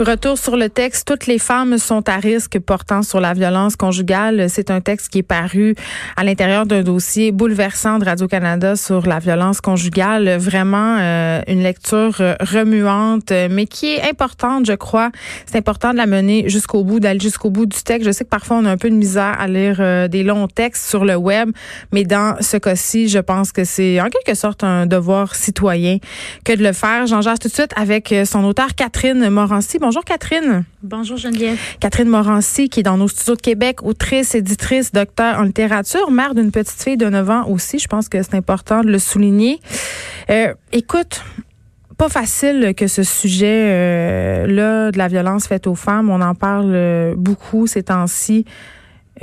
Retour sur le texte. Toutes les femmes sont à risque portant sur la violence conjugale. C'est un texte qui est paru à l'intérieur d'un dossier bouleversant de Radio-Canada sur la violence conjugale. Vraiment euh, une lecture euh, remuante, mais qui est importante, je crois. C'est important de la mener jusqu'au bout, d'aller jusqu'au bout du texte. Je sais que parfois on a un peu de misère à lire euh, des longs textes sur le web, mais dans ce cas-ci, je pense que c'est en quelque sorte un devoir citoyen que de le faire. J'en jase tout de suite avec son auteur Catherine Morancy. Bonjour Catherine. Bonjour Geneviève. Catherine Morancy qui est dans nos studios de Québec, autrice, éditrice, docteur en littérature, mère d'une petite fille de 9 ans aussi. Je pense que c'est important de le souligner. Euh, écoute, pas facile que ce sujet-là euh, de la violence faite aux femmes. On en parle euh, beaucoup ces temps-ci.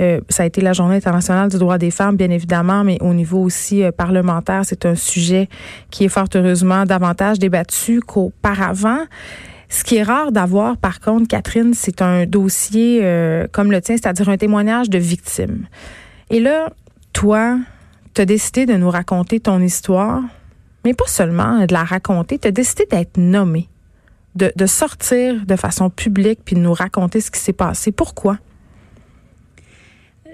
Euh, ça a été la Journée internationale du droit des femmes, bien évidemment, mais au niveau aussi euh, parlementaire, c'est un sujet qui est fort heureusement davantage débattu qu'auparavant. Ce qui est rare d'avoir, par contre, Catherine, c'est un dossier euh, comme le tien, c'est-à-dire un témoignage de victime. Et là, toi, tu as décidé de nous raconter ton histoire, mais pas seulement de la raconter, tu as décidé d'être nommé, de, de sortir de façon publique puis de nous raconter ce qui s'est passé. Pourquoi?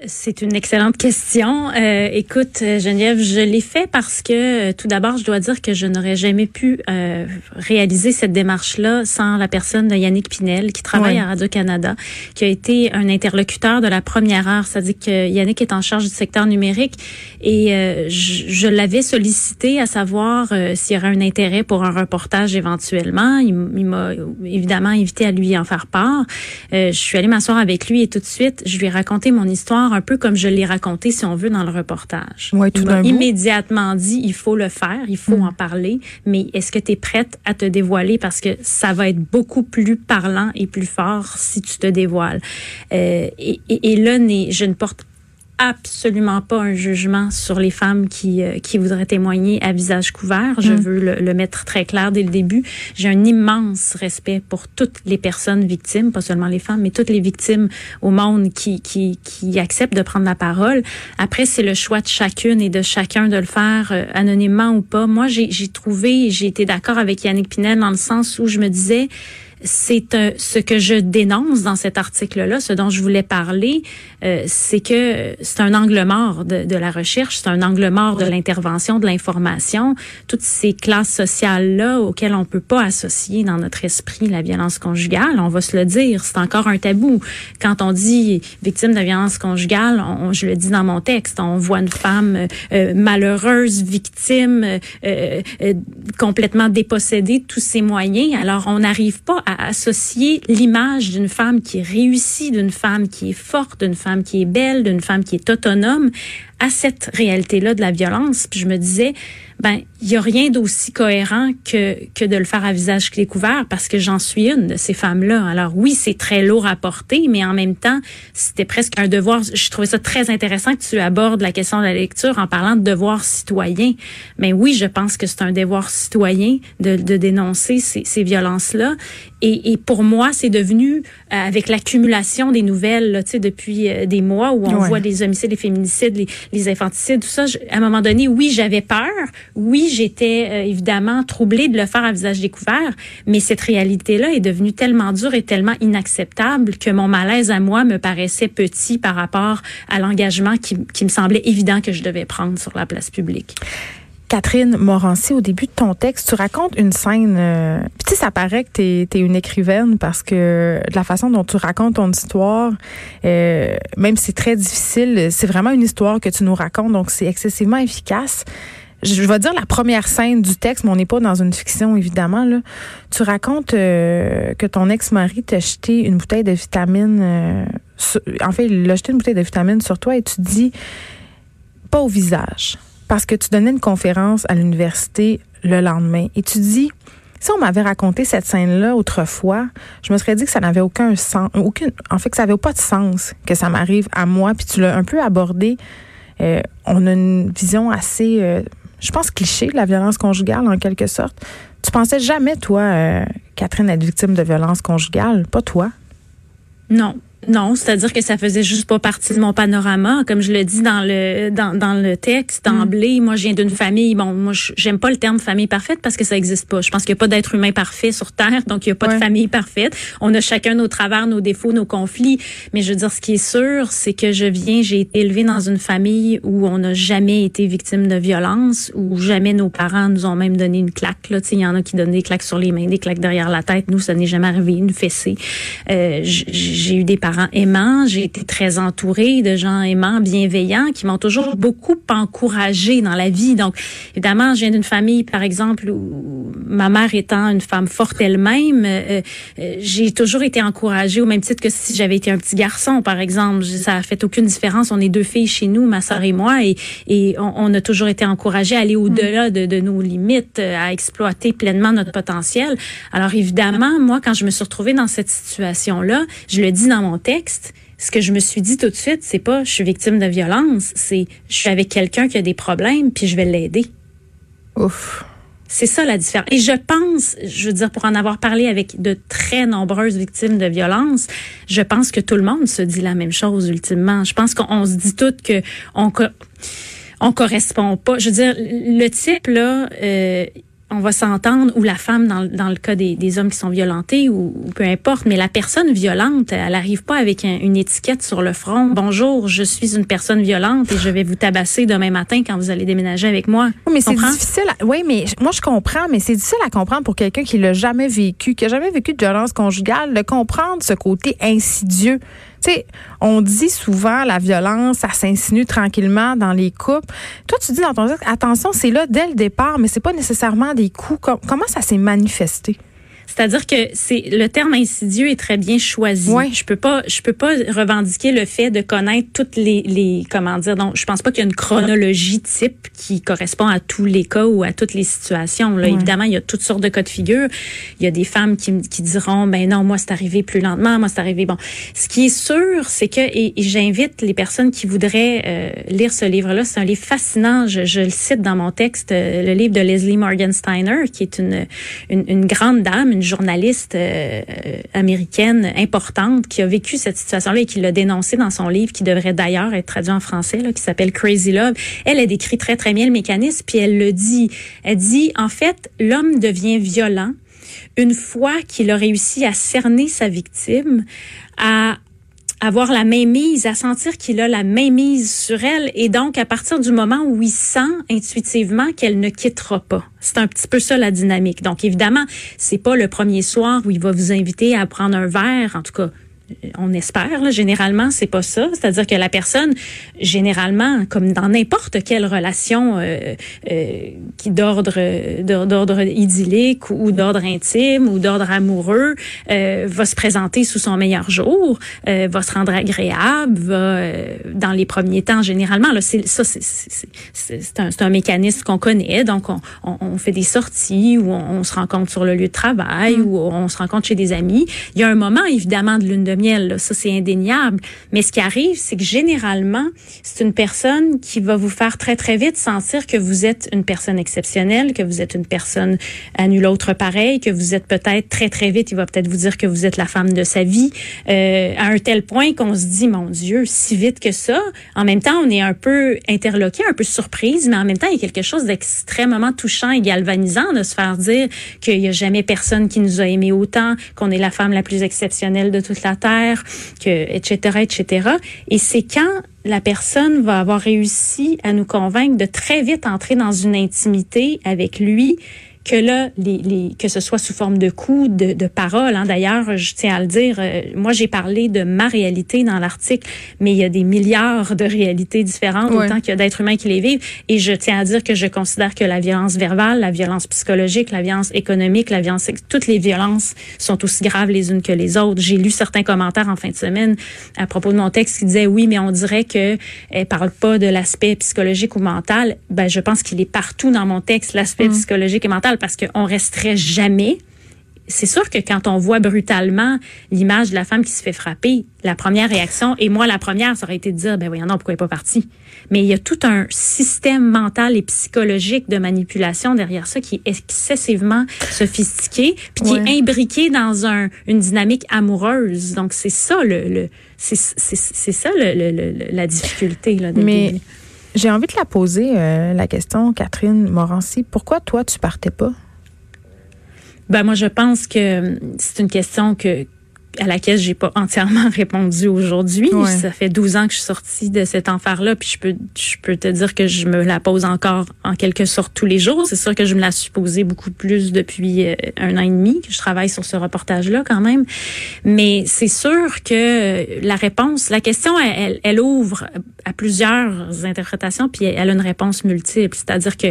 C'est une excellente question. Euh, écoute, Geneviève, je l'ai fait parce que euh, tout d'abord, je dois dire que je n'aurais jamais pu euh, réaliser cette démarche-là sans la personne de Yannick Pinel, qui travaille à Radio-Canada, qui a été un interlocuteur de la première heure. C'est-à-dire que Yannick est en charge du secteur numérique et euh, je, je l'avais sollicité à savoir euh, s'il y aurait un intérêt pour un reportage éventuellement. Il, il m'a évidemment invité à lui en faire part. je suis allée m'asseoir avec lui et tout de suite, je lui ai raconté mon histoire un peu comme je l'ai raconté, si on veut, dans le reportage. Ouais, tout m'a immédiatement dit, il faut le faire, il faut mm. en parler, mais est-ce que tu es prête à te dévoiler? Parce que ça va être beaucoup plus parlant et plus fort si tu te dévoiles. Euh, et, et, et, là, je ne porte absolument pas un jugement sur les femmes qui, euh, qui voudraient témoigner à visage couvert. Je mm. veux le, le, mettre très clair dès le début. J'ai un immense respect pour toutes les personnes victimes, pas seulement les femmes, mais toutes les victimes au monde qui, qui, qui acceptent de prendre la parole. Après, c'est le choix de chacune et de chacun de le faire euh, anonymement ou pas. Moi, j'ai trouvé, j'ai été d'accord avec Yannick Pinel dans le sens où je me disais, c'est ce que je dénonce dans cet article-là, ce dont je voulais parler, euh, c'est que c'est un angle mort de, de la recherche, c'est un angle mort de l'intervention, de l'information, toutes ces classes sociales-là auxquelles on peut pas associer dans notre esprit la violence conjugale. On va se le dire, c'est encore un tabou. Quand on dit victime de violence conjugale, on, je le dis dans mon texte, on voit une femme euh, malheureuse, victime, euh, euh complètement dépossédée de tous ses moyens. Alors on n'arrive pas à associer l'image d'une femme qui réussit, d'une femme qui est forte, d'une femme qui est belle, d'une femme qui est autonome à cette réalité-là de la violence. Puis je me disais, ben il y a rien d'aussi cohérent que que de le faire à visage découvert parce que j'en suis une de ces femmes-là. Alors oui, c'est très lourd à porter, mais en même temps, c'était presque un devoir. Je trouvais ça très intéressant que tu abordes la question de la lecture en parlant de devoir citoyen. Mais oui, je pense que c'est un devoir citoyen de, de dénoncer ces, ces violences-là. Et, et, pour moi, c'est devenu euh, avec l'accumulation des nouvelles, tu sais, depuis euh, des mois où on voit les homicides, les féminicides, les, les infanticides, tout ça. à un moment donné, oui, j'avais peur. Oui, j'étais euh, évidemment troublée de le faire à visage découvert, mais cette réalité-là est devenue tellement dure et tellement inacceptable que mon malaise à moi me paraissait petit par rapport à l'engagement qui, qui me semblait évident que je devais prendre sur la place publique. Catherine Morancy, au début de ton texte, tu racontes une scène. Euh, tu sais, ça paraît que tu es, une écrivaine parce que de la façon dont tu racontes ton histoire, euh, même si c'est très difficile, c'est vraiment une histoire que tu nous racontes, donc c'est excessivement efficace. Je, vais dire la première scène du texte, mais on n'est pas dans une fiction, évidemment. Là. Tu racontes euh, que ton ex-mari t'a jeté une bouteille de vitamine. Euh, en fait, il a jeté une bouteille de vitamine sur toi et tu dis pas au visage parce que tu donnais une conférence à l'université le lendemain et tu dis Si on m'avait raconté cette scène-là autrefois, je me serais dit que ça n'avait aucun sens, aucune, en fait que ça n'avait pas de sens que ça m'arrive à moi. Puis tu l'as un peu abordé. Euh, on a une vision assez, je pense, cliché la violence conjugale en quelque sorte. Tu pensais jamais, toi, euh, Catherine, être victime de violence conjugale? Pas toi? Non, non, c'est-à-dire que ça faisait juste pas partie de mon panorama. Comme je le dis dans le dans, dans le texte d'emblée, mm. moi je viens d'une famille. Bon, moi j'aime pas le terme famille parfaite parce que ça existe pas. Je pense qu'il y a pas d'être humain parfait sur terre, donc il y a pas de famille parfaite. On a chacun nos travers, nos défauts, nos conflits. Mais je veux dire, ce qui est sûr, c'est que je viens, j'ai été élevée dans une famille où on n'a jamais été victime de violence, où jamais nos parents nous ont même donné une claque. Là, il y en a qui donnent des claques sur les mains, des claques derrière la tête. Nous, ça n'est jamais arrivé, une fessée. Euh, j'ai eu des parents aimants. J'ai été très entourée de gens aimants, bienveillants, qui m'ont toujours beaucoup encouragée dans la vie. Donc, évidemment, je viens d'une famille, par exemple, où ma mère étant une femme forte elle-même, euh, euh, j'ai toujours été encouragée au même titre que si j'avais été un petit garçon, par exemple. Ça a fait aucune différence. On est deux filles chez nous, ma sœur et moi, et, et on, a toujours été encouragés à aller au-delà de, de nos limites, à exploiter pleinement notre potentiel. Alors, évidemment, moi, quand je me suis retrouvée dans cette situation-là, je le dis dans mon ce que je me suis dit tout de suite, c'est pas je suis victime de violence, c'est je suis avec quelqu'un qui a des problèmes puis je vais l'aider. Ouf. C'est ça la différence. Et je pense, je veux dire, pour en avoir parlé avec de très nombreuses victimes de violence, je pense que tout le monde se dit la même chose ultimement. Je pense qu'on se dit toutes que on on correspond pas. Je veux dire, le type là, euh, on va s'entendre, ou la femme dans, dans le cas des, des hommes qui sont violentés, ou, peu importe, mais la personne violente, elle arrive pas avec une étiquette sur le front. Bonjour, je suis une personne violente et je vais vous tabasser demain matin quand vous allez déménager avec moi. Oui, mais c'est difficile. oui, mais moi je comprends, mais c'est difficile à comprendre pour quelqu'un qui l'a jamais vécu, qui a jamais vécu de violence conjugale, de comprendre ce côté insidieux tu sais, on dit souvent la violence, ça s'insinue tranquillement dans les couples. Toi, tu dis dans ton texte, attention, c'est là dès le départ, mais c'est pas nécessairement des coups. Comment ça s'est manifesté? C'est-à-dire que c'est le terme insidieux est très bien choisi. Ouais. Je peux pas je peux pas revendiquer le fait de connaître toutes les, les comment dire donc je pense pas qu'il y a une chronologie type qui correspond à tous les cas ou à toutes les situations. Là, évidemment, il y a toutes sortes de cas de figure. Il y a des femmes qui, qui diront ben non, moi c'est arrivé plus lentement, moi c'est arrivé bon. Ce qui est sûr, c'est que et, j'invite les personnes qui voudraient euh, lire ce livre-là, c'est un livre fascinant. Je, je, le cite dans mon texte, euh, le livre de Leslie Morgensteiner, qui est une, une, une grande dame, une journaliste euh, américaine importante qui a vécu cette situation-là et qui l'a dénoncé dans son livre, qui devrait d'ailleurs être traduit en français, là, qui s'appelle Crazy Love. Elle a décrit très, très bien le mécanisme, puis elle le dit. Elle dit, en fait, l'homme devient violent une fois qu'il a réussi à cerner sa victime, à avoir la même mise, à sentir qu'il a la même mise sur elle et donc à partir du moment où il sent intuitivement qu'elle ne quittera pas. C'est un petit peu ça la dynamique. Donc évidemment, c'est pas le premier soir où il va vous inviter à prendre un verre, en tout cas on espère, là, généralement, c'est pas ça. C'est-à-dire que la personne, généralement, comme dans n'importe quelle relation euh, euh, qui d'ordre d'ordre idyllique ou d'ordre intime ou d'ordre amoureux, euh, va se présenter sous son meilleur jour, va se rendre agréable, va dans les premiers temps, généralement, là, c'est ça, c'est un, un mécanisme qu'on connaît. Donc, on, on, fait des sorties ou on, se rencontre sur le lieu de travail mm. ou on se rencontre chez des amis. Il y a un moment, évidemment, de lune de ça c'est indéniable. Mais ce qui arrive, c'est que généralement, c'est une personne qui va vous faire très très vite sentir que vous êtes une personne exceptionnelle, que vous êtes une personne à nul autre pareil, que vous êtes peut-être très très vite, il va peut-être vous dire que vous êtes la femme de sa vie, euh, à un tel point qu'on se dit mon Dieu, si vite que ça. En même temps, on est un peu interloqué, un peu surprise, mais en même temps, il y a quelque chose d'extrêmement touchant et galvanisant de se faire dire qu'il n'y a jamais personne qui nous a aimé autant, qu'on est la femme la plus exceptionnelle de toute la terre que, etc., etc. Et c'est quand la personne va avoir réussi à nous convaincre de très vite entrer dans une intimité avec lui que là, les, les, que ce soit sous forme de coups, de, de paroles. Hein. D'ailleurs, je tiens à le dire, euh, moi j'ai parlé de ma réalité dans l'article, mais il y a des milliards de réalités différentes, autant qu'il y a d'êtres humains qui les vivent. Et je tiens à dire que je considère que la violence verbale, la violence psychologique, la violence économique, la violence, toutes les violences sont aussi graves les unes que les autres. J'ai lu certains commentaires en fin de semaine à propos de mon texte qui disaient oui, mais on dirait que elle parle pas de l'aspect psychologique ou mental. Ben, je pense qu'il est partout dans mon texte, l'aspect mm. psychologique et mental parce qu'on resterait jamais c'est sûr que quand on voit brutalement l'image de la femme qui se fait frapper, la première réaction, et moi la première, ça aurait été de dire, ben voyons non, pourquoi elle n'est pas partie? Mais il y a tout un système mental et psychologique de manipulation derrière ça qui est excessivement sophistiqué, puis qui est imbriqué dans un, une dynamique amoureuse. Donc c'est ça le, le c'est ça le, la difficulté là. Mais j'ai envie de la poser euh, la question, Catherine Morancy. Pourquoi toi tu partais pas? Ben moi, je pense que c'est une question que à laquelle j'ai pas entièrement répondu aujourd'hui. Ça fait 12 ans que je suis sortie de cet enfer-là, puis je peux, je peux te dire que je me la pose encore en quelque sorte tous les jours. C'est sûr que je me la suis posée beaucoup plus depuis euh, un an et demi que je travaille sur ce reportage-là quand même. Mais c'est sûr que la réponse, la question, elle, elle ouvre à plusieurs interprétations, puis elle a une réponse multiple. C'est-à-dire que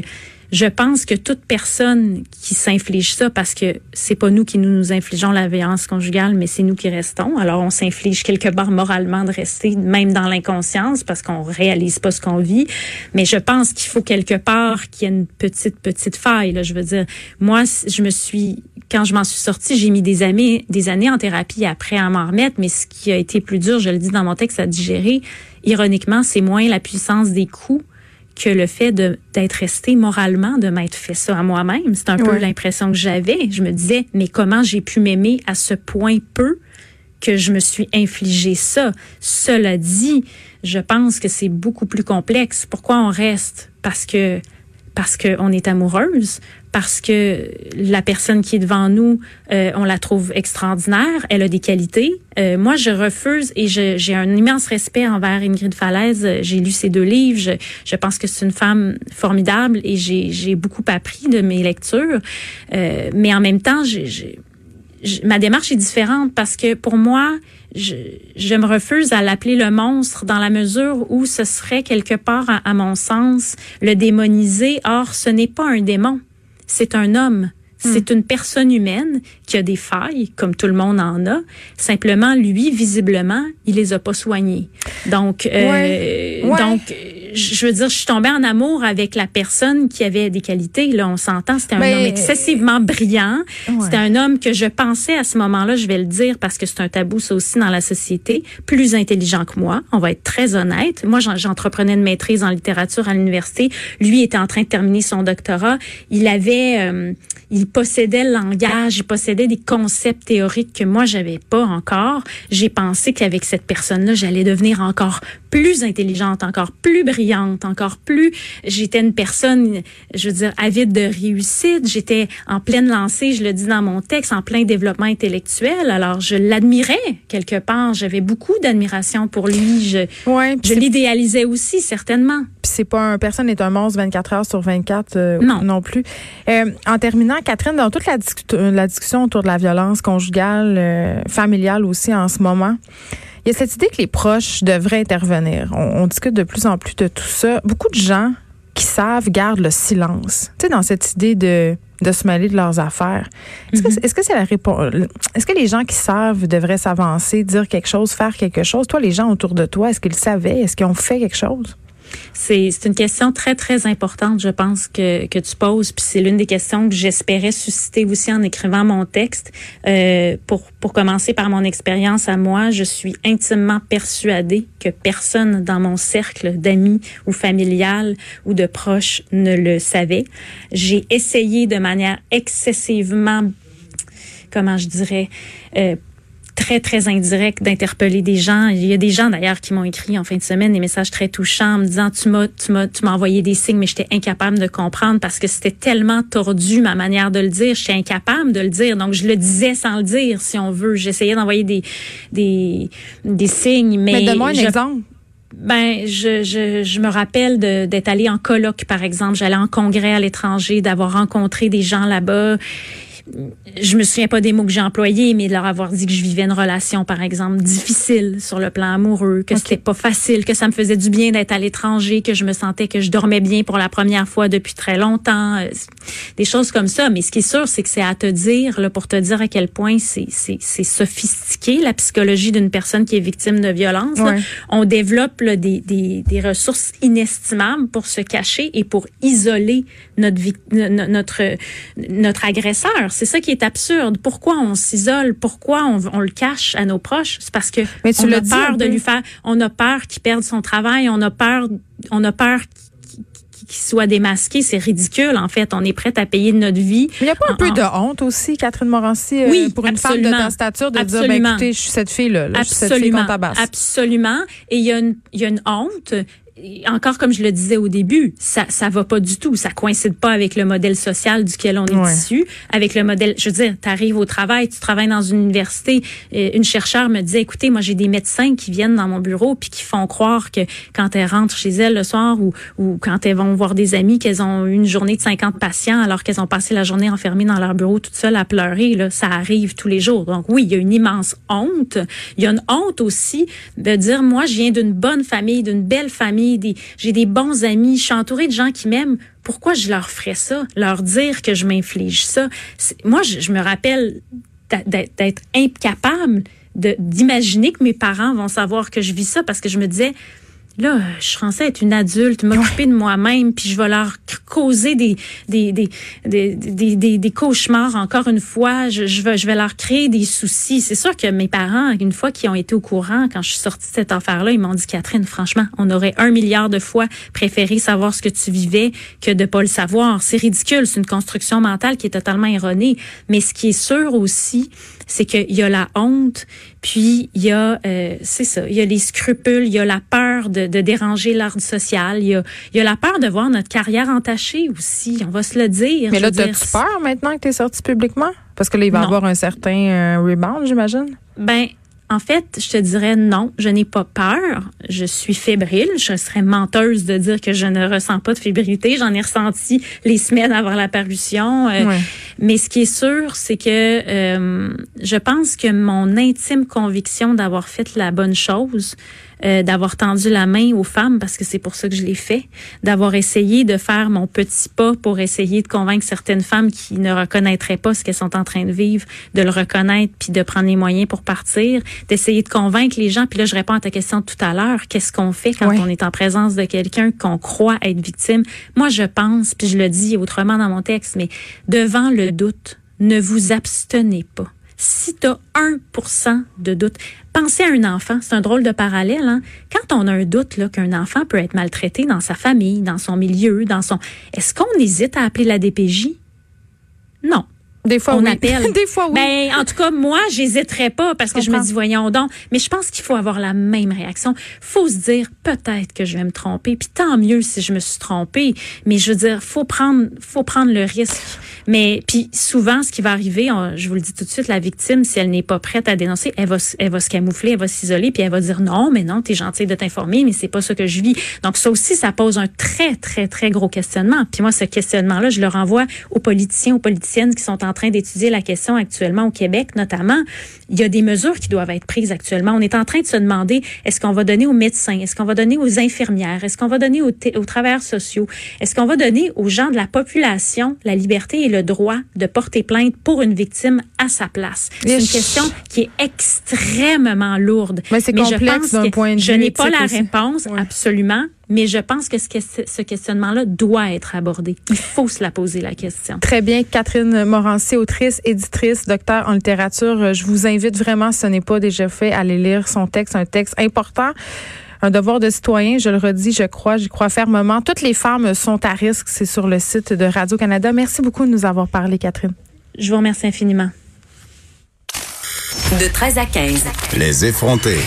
je pense que toute personne qui s'inflige ça, parce que c'est pas nous qui nous, infligeons la violence conjugale, mais c'est nous qui restons. Alors on s'inflige quelque part moralement de rester, même dans l'inconscience, parce qu'on réalise pas ce qu'on vit. Mais je pense qu'il faut quelque part qu'il y ait une petite petite faille. Là, je veux dire, moi, je me suis quand je m'en suis sortie, j'ai mis des années, des années en thérapie après à m'en remettre, mais ce qui a été plus dur, je le dis dans mon texte, à digérer, ironiquement, c'est moins la puissance des coups que le fait d'être resté moralement, de m'être fait ça à moi-même. C'est un peu l'impression que j'avais. Je me disais, mais comment j'ai pu m'aimer à ce point peu que je me suis infligé ça? Cela dit, je pense que c'est beaucoup plus complexe. Pourquoi on reste? Parce que parce qu'on est amoureuse, parce que la personne qui est devant nous, euh, on la trouve extraordinaire, elle a des qualités. Euh, moi, je refuse et j'ai un immense respect envers Ingrid Falaise. J'ai lu ses deux livres. Je, je pense que c'est une femme formidable et j'ai beaucoup appris de mes lectures. Euh, mais en même temps, j'ai ma démarche est différente parce que pour moi, je, je me refuse à l'appeler le monstre dans la mesure où ce serait quelque part, à, mon sens, le démoniser. Or, ce n'est pas un démon, c'est un homme. Hmm. C'est une personne humaine qui a des failles, comme tout le monde en a. Simplement, lui, visiblement, il les a pas soignées. Donc, euh, donc, je veux dire, je suis tombée en amour avec la personne qui avait des qualités. Là, on s'entend. C'était un homme excessivement brillant. C'était un homme que je pensais à ce moment-là, je vais le dire parce que c'est un tabou ça aussi dans la société, plus intelligent que moi. On va être très honnête. Moi, j'entreprenais une maîtrise en littérature à l'université. Lui était en train de terminer son doctorat. Il avait, euh, il possédait le langage, il possédait des concepts théoriques que moi j'avais pas encore. J'ai pensé qu'avec cette personne-là, j'allais devenir encore plus intelligente, encore plus brillante, encore plus. J'étais une personne, je veux dire, avide de réussite. J'étais en pleine lancée, je le dis dans mon texte, en plein développement intellectuel. Alors, je l'admirais quelque part. J'avais beaucoup d'admiration pour lui. Je, je l'idéalisais aussi, certainement. Puis c'est pas un personne est un monstre 24 heures sur 24 euh, non. non plus. Euh, en terminant, Catherine, dans toute la, la discussion autour de la violence conjugale, euh, familiale aussi en ce moment. Il y a cette idée que les proches devraient intervenir. On, discute de plus en plus de tout ça. Beaucoup de gens qui savent gardent le silence. Tu sais, dans cette idée de de se mêler de leurs affaires. Est-ce que mm-hmm. c'est la réponse Est-ce que les gens qui savent devraient s'avancer, dire quelque chose, faire quelque chose? Toi, les gens autour de toi, est-ce qu'ils savaient? Est-ce qu'ils ont fait quelque chose? C'est une question très, très importante, je pense, que, que tu poses. Puis c'est l'une des questions que j'espérais susciter aussi en écrivant mon texte. Euh, pour, pour commencer par mon expérience à moi, je suis intimement persuadée que personne dans mon cercle d'amis ou familial ou de proches ne le savait. J'ai essayé de manière excessivement comment je dirais, euh, très, très indirect d'interpeller des gens. Il y a des gens d'ailleurs qui m'ont écrit en fin de semaine des messages très touchants en me disant tu m'as, tu m'as, tu m'as envoyé des signes, mais j'étais incapable de comprendre parce que c'était tellement tordu ma manière de le dire. J'étais incapable de le dire. Donc, je le disais sans le dire, si on veut. J'essayais d'envoyer des, des, des signes, mais. Mais donne-moi un exemple. Ben, je, je, je me rappelle d'être allée en colloque, par exemple. J'allais en congrès à l'étranger, d'avoir rencontré des gens là-bas je me souviens pas des mots que j'ai employés, mais de leur avoir dit que je vivais une relation, par exemple, difficile sur le plan amoureux, que c'était pas facile, que ça me faisait du bien d'être à l'étranger, que je me sentais que je dormais bien pour la première fois depuis très longtemps, euh, des choses comme ça. Mais ce qui est sûr, c'est que c'est à te dire, là, pour te dire à quel point c'est c'est sophistiqué la psychologie d'une personne qui est victime de violence. On développe des, des, des ressources inestimables pour se cacher et pour isoler notre notre notre agresseur. C'est ça qui est absurde. Pourquoi on s'isole? Pourquoi on, on, le cache à nos proches? C'est parce que on a peur de lui faire. On a peur qu'il perde son travail. On a peur. On a peur qu'il soit démasqué, c'est ridicule en fait. On est prêt à payer de notre vie. Mais il n'y a pas un peu de honte aussi, Catherine Morancy, euh, pour une femme de ta stature, de dire, ben, écoutez, je suis cette fille-là, je suis cette fille qu'on tabasse. Absolument. Et il y, a une, il y a une honte encore comme je le disais au début, ça ça va pas du tout, ça coïncide pas avec le modèle social duquel on est issu, avec le modèle, je veux dire, tu arrives au travail, tu travailles dans une université, euh, une chercheure me disait écoutez, moi j'ai des médecins qui viennent dans mon bureau puis qui font croire que quand elles rentrent chez elles le soir ou ou quand elles vont voir des amis qu'elles ont une journée de 50 patients alors qu'elles ont passé la journée enfermées dans leur bureau toutes seules à pleurer là, ça arrive tous les jours. Donc oui, il y a une immense honte, il y a une honte aussi de dire moi je viens d'une bonne famille, d'une belle famille j'ai des bons amis, je suis entourée de gens qui m'aiment. Pourquoi je leur ferais ça? Leur dire que je m'inflige ça? Moi, je, me rappelle d'être incapable d'imaginer que mes parents vont savoir que je vis ça parce que je me disais, là, je suis être une adulte, m'occuper de moi-même, puis je vais leur causer des des, des, des, des, des, cauchemars encore une fois. Je, je, vais, je vais leur créer des soucis. C'est sûr que mes parents, une fois qu'ils ont été au courant, quand je suis sortie de cette affaire-là, ils m'ont dit, Catherine, franchement, on aurait un milliard de fois préféré savoir ce que tu vivais que de pas le savoir. C'est ridicule, c'est une construction mentale qui est totalement erronée. Mais ce qui est sûr aussi, c'est qu'il y a la honte, puis il y a, euh, c'est ça, il y a les scrupules, il y a la peur de, de déranger l'ordre social, il y, a, il y a la peur de voir notre carrière entachée aussi, on va se le dire. Mais là, as-tu peur maintenant que tu es sortie publiquement? Parce que là, il va y avoir un certain euh, rebound, j'imagine? Ben, en fait, je te dirais non, je n'ai pas peur. Je suis fébrile. Je serais menteuse de dire que je ne ressens pas de fébrilité. J'en ai ressenti les semaines avant la parution. Euh, mais ce qui est sûr, c'est que euh, je pense que mon intime conviction d'avoir fait la bonne chose, euh, d'avoir tendu la main aux femmes parce que c'est pour ça que je l'ai fait, d'avoir essayé de faire mon petit pas pour essayer de convaincre certaines femmes qui ne reconnaîtraient pas ce qu'elles sont en train de vivre, de le reconnaître puis de prendre les moyens pour partir, d'essayer de convaincre les gens. Puis là, je réponds à ta question tout à l'heure. Qu'est-ce qu'on fait quand on est en présence de quelqu'un qu'on croit être victime? Moi, je pense, puis je le dis autrement dans mon texte, mais devant le doute, ne vous abstenez pas si tu as 1% de doute, pensez à un enfant, c'est un drôle de parallèle. Hein? Quand on a un doute qu'un enfant peut être maltraité dans sa famille, dans son milieu, dans son... Est-ce qu'on hésite à appeler la DPJ? Non. Des fois, on oui. appelle. Des fois, oui. Ben, en tout cas, moi, j'hésiterais pas parce que je me dis, voyons donc. Mais je pense qu'il faut avoir la même réaction. Faut se dire, peut-être que je vais me tromper. Puis tant mieux si je me suis trompée. Mais je veux dire, faut prendre, faut prendre le risque. Mais puis souvent, ce qui va arriver, je vous le dis tout de suite, la victime, si elle n'est pas prête à dénoncer, elle va, elle va se camoufler, elle va s'isoler, puis elle va dire non, mais non, t'es gentil de t'informer, mais c'est pas ça que je vis. Donc ça aussi, ça pose un très, très, très gros questionnement. Puis moi, ce questionnement-là, je le renvoie aux politiciens, aux politiciennes qui sont en train d'étudier la question actuellement au Québec, notamment. Il y a des mesures qui doivent être prises actuellement. On est en train de se demander est-ce qu'on va donner aux médecins, est-ce qu'on va donner aux infirmières, est-ce qu'on va donner aux, aux travailleurs sociaux, est-ce qu'on va donner aux gens de la population la liberté et le droit de porter plainte pour une victime à sa place? C'est une question qui est extrêmement lourde. Mais c'est complexe d'un point de vue. Je n'ai pas la réponse, absolument. Mais je pense que ce, questionnement-là doit être abordé. Il faut se la poser, la question. Très bien. Catherine Morancy, autrice, éditrice, docteur en littérature. Je vous invite vraiment, ce n'est pas déjà fait, à aller lire son texte, un texte important un devoir de citoyen, je le redis, je crois, j'y crois fermement. Toutes les femmes sont à risque, c'est sur le site de Radio-Canada. Merci beaucoup de nous avoir parlé, Catherine. Je vous remercie infiniment. De 13 à 15. Les effrontés.